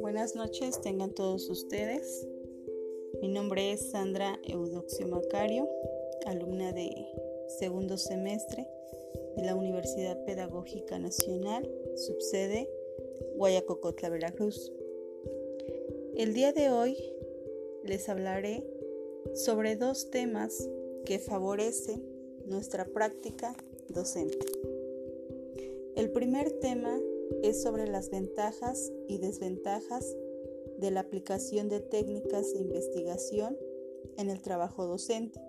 Buenas noches, tengan todos ustedes. Mi nombre es Sandra Eudoxio Macario, alumna de segundo semestre de la Universidad Pedagógica Nacional, subsede Guayacocotla, Veracruz. El día de hoy les hablaré sobre dos temas que favorecen nuestra práctica docente. El primer tema es sobre las ventajas y desventajas de la aplicación de técnicas de investigación en el trabajo docente.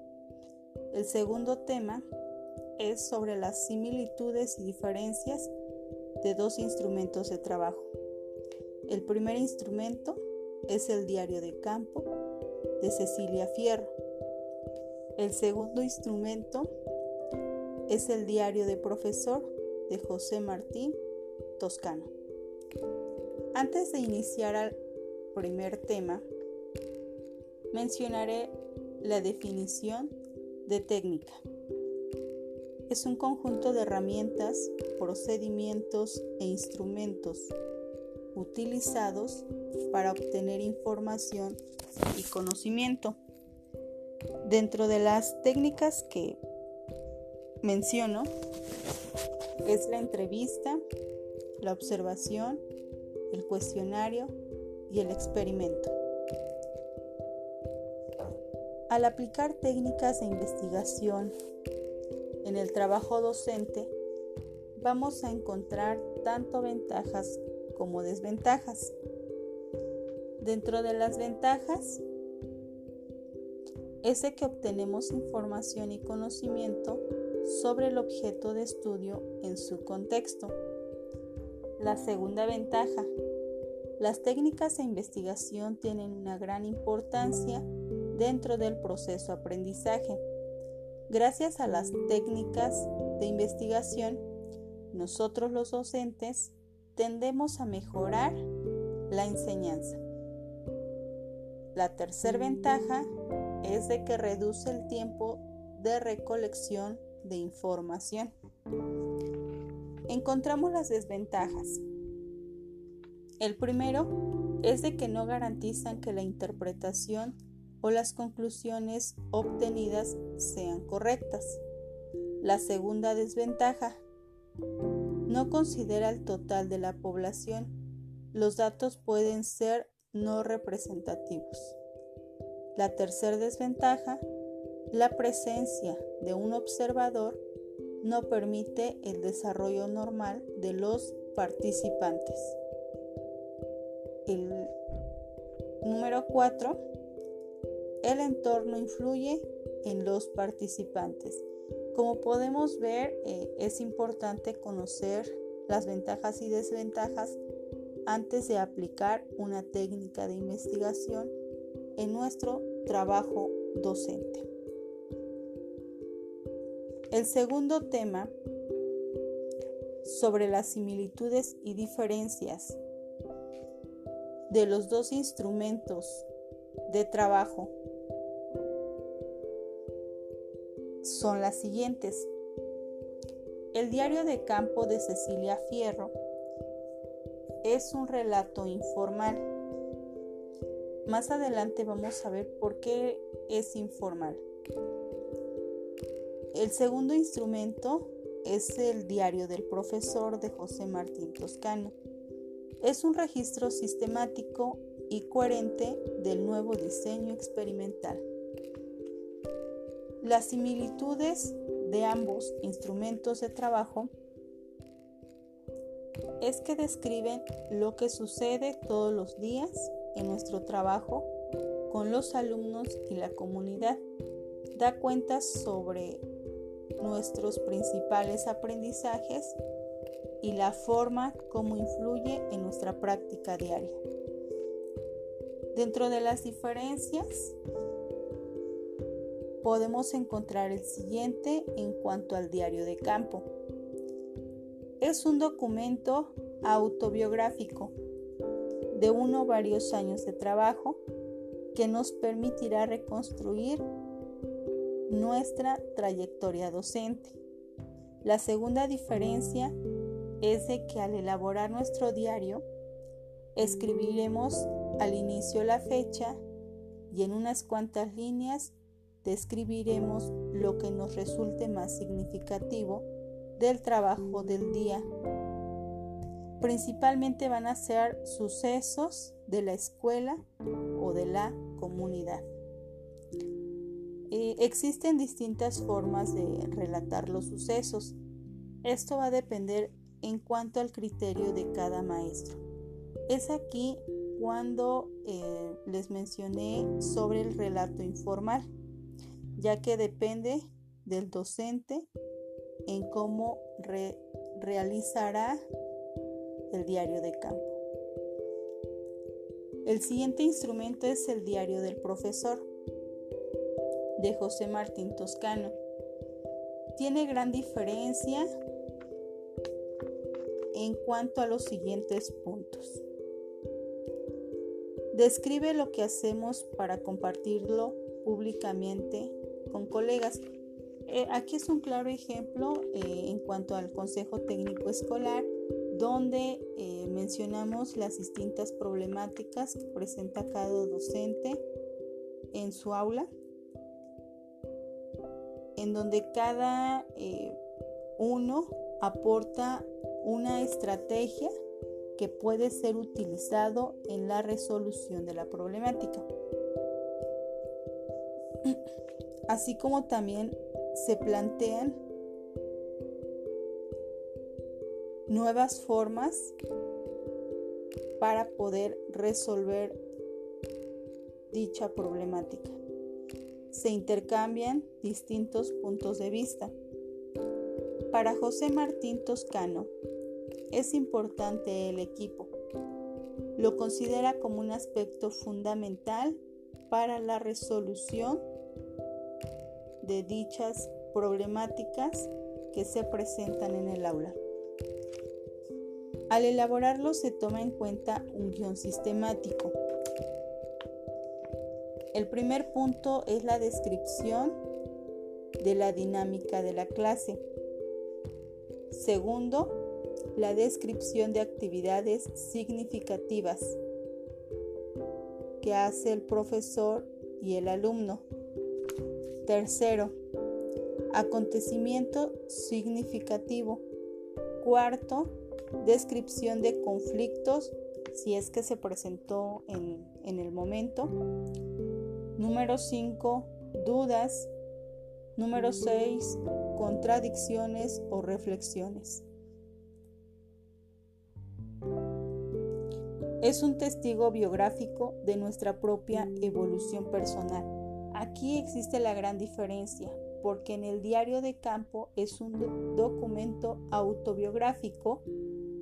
El segundo tema es sobre las similitudes y diferencias de dos instrumentos de trabajo. El primer instrumento es el diario de campo de Cecilia Fierro. El segundo instrumento es el diario de profesor de José Martín Toscano. Antes de iniciar al primer tema, mencionaré la definición de técnica. Es un conjunto de herramientas, procedimientos e instrumentos utilizados para obtener información y conocimiento. Dentro de las técnicas que menciono es la entrevista, la observación, el cuestionario y el experimento. Al aplicar técnicas de investigación en el trabajo docente, vamos a encontrar tanto ventajas como desventajas. Dentro de las ventajas es que obtenemos información y conocimiento sobre el objeto de estudio en su contexto. La segunda ventaja. Las técnicas de investigación tienen una gran importancia dentro del proceso aprendizaje. Gracias a las técnicas de investigación, nosotros los docentes tendemos a mejorar la enseñanza. La tercera ventaja es de que reduce el tiempo de recolección de información. Encontramos las desventajas. El primero es de que no garantizan que la interpretación o las conclusiones obtenidas sean correctas. La segunda desventaja no considera el total de la población. Los datos pueden ser no representativos. La tercera desventaja, la presencia de un observador no permite el desarrollo normal de los participantes. El número 4. El entorno influye en los participantes. Como podemos ver, eh, es importante conocer las ventajas y desventajas antes de aplicar una técnica de investigación en nuestro trabajo docente. El segundo tema sobre las similitudes y diferencias de los dos instrumentos de trabajo son las siguientes. El diario de campo de Cecilia Fierro es un relato informal. Más adelante vamos a ver por qué es informal. El segundo instrumento es el diario del profesor de José Martín Toscano. Es un registro sistemático y coherente del nuevo diseño experimental. Las similitudes de ambos instrumentos de trabajo es que describen lo que sucede todos los días en nuestro trabajo con los alumnos y la comunidad. Da cuenta sobre nuestros principales aprendizajes y la forma como influye en nuestra práctica diaria. Dentro de las diferencias podemos encontrar el siguiente en cuanto al diario de campo. Es un documento autobiográfico de uno o varios años de trabajo que nos permitirá reconstruir nuestra trayectoria docente. La segunda diferencia es de que al elaborar nuestro diario, escribiremos al inicio la fecha y en unas cuantas líneas describiremos lo que nos resulte más significativo del trabajo del día. Principalmente van a ser sucesos de la escuela o de la comunidad. Existen distintas formas de relatar los sucesos. Esto va a depender en cuanto al criterio de cada maestro. Es aquí cuando eh, les mencioné sobre el relato informal, ya que depende del docente en cómo realizará el diario de campo. El siguiente instrumento es el diario del profesor de José Martín Toscano. Tiene gran diferencia en cuanto a los siguientes puntos. Describe lo que hacemos para compartirlo públicamente con colegas. Eh, aquí es un claro ejemplo eh, en cuanto al Consejo Técnico Escolar, donde eh, mencionamos las distintas problemáticas que presenta cada docente en su aula, en donde cada uno aporta una estrategia que puede ser utilizado en la resolución de la problemática. Así como también se plantean nuevas formas para poder resolver dicha problemática. Se intercambian distintos puntos de vista. Para José Martín Toscano, es importante el equipo. Lo considera como un aspecto fundamental para la resolución de dichas problemáticas que se presentan en el aula. Al elaborarlo se toma en cuenta un guion sistemático. El primer punto es la descripción de la dinámica de la clase. Segundo, la descripción de actividades significativas que hace el profesor y el alumno. Tercero, acontecimiento significativo. Cuarto, descripción de conflictos si es que se presentó en, en el momento. Número 5, dudas. Número 6, contradicciones o reflexiones. es un testigo biográfico de nuestra propia evolución personal. Aquí existe la gran diferencia, porque en el diario de campo es un documento autobiográfico,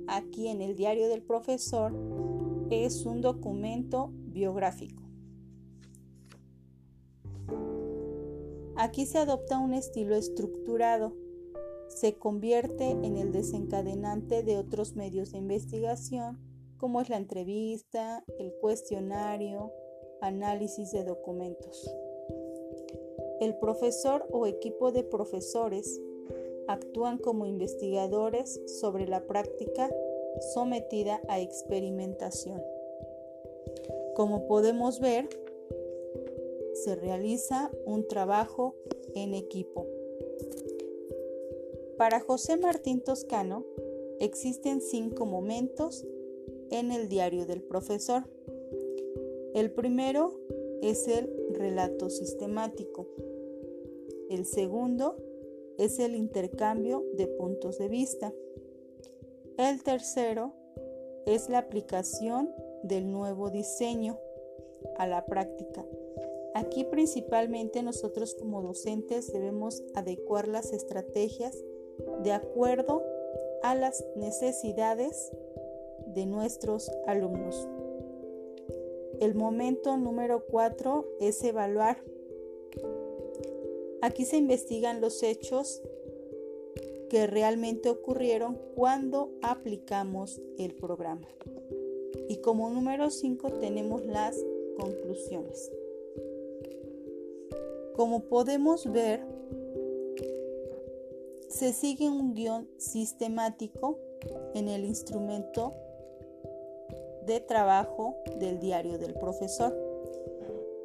aquí en el diario del profesor es un documento biográfico. Aquí se adopta un estilo estructurado, se convierte en el desencadenante de otros medios de investigación como es la entrevista, el cuestionario, análisis de documentos. El profesor o equipo de profesores actúan como investigadores sobre la práctica sometida a experimentación. Como podemos ver, se realiza un trabajo en equipo. Para José Martín Toscano, existen cinco momentos en el diario del profesor. El primero es el relato sistemático. El segundo es el intercambio de puntos de vista. El tercero es la aplicación del nuevo diseño a la práctica. Aquí principalmente nosotros como docentes debemos adecuar las estrategias de acuerdo a las necesidades de nuestros alumnos. El momento número 4 es evaluar. Aquí se investigan los hechos que realmente ocurrieron cuando aplicamos el programa. Y como número 5 tenemos las conclusiones. Como podemos ver, se sigue un guion sistemático en el instrumento de trabajo del diario del profesor.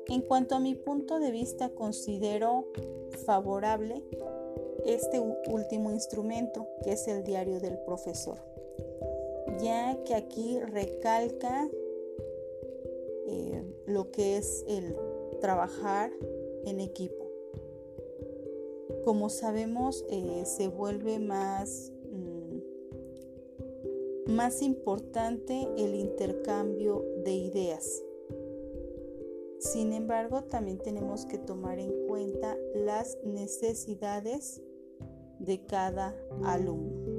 En cuanto a mi punto de vista, considero favorable este último instrumento, que es el diario del profesor, ya que aquí recalca eh, lo que es el trabajar en equipo. Como sabemos, eh, se vuelve más, mm, más importante el intercambio de ideas. Sin embargo, también tenemos que tomar en cuenta las necesidades de cada alumno.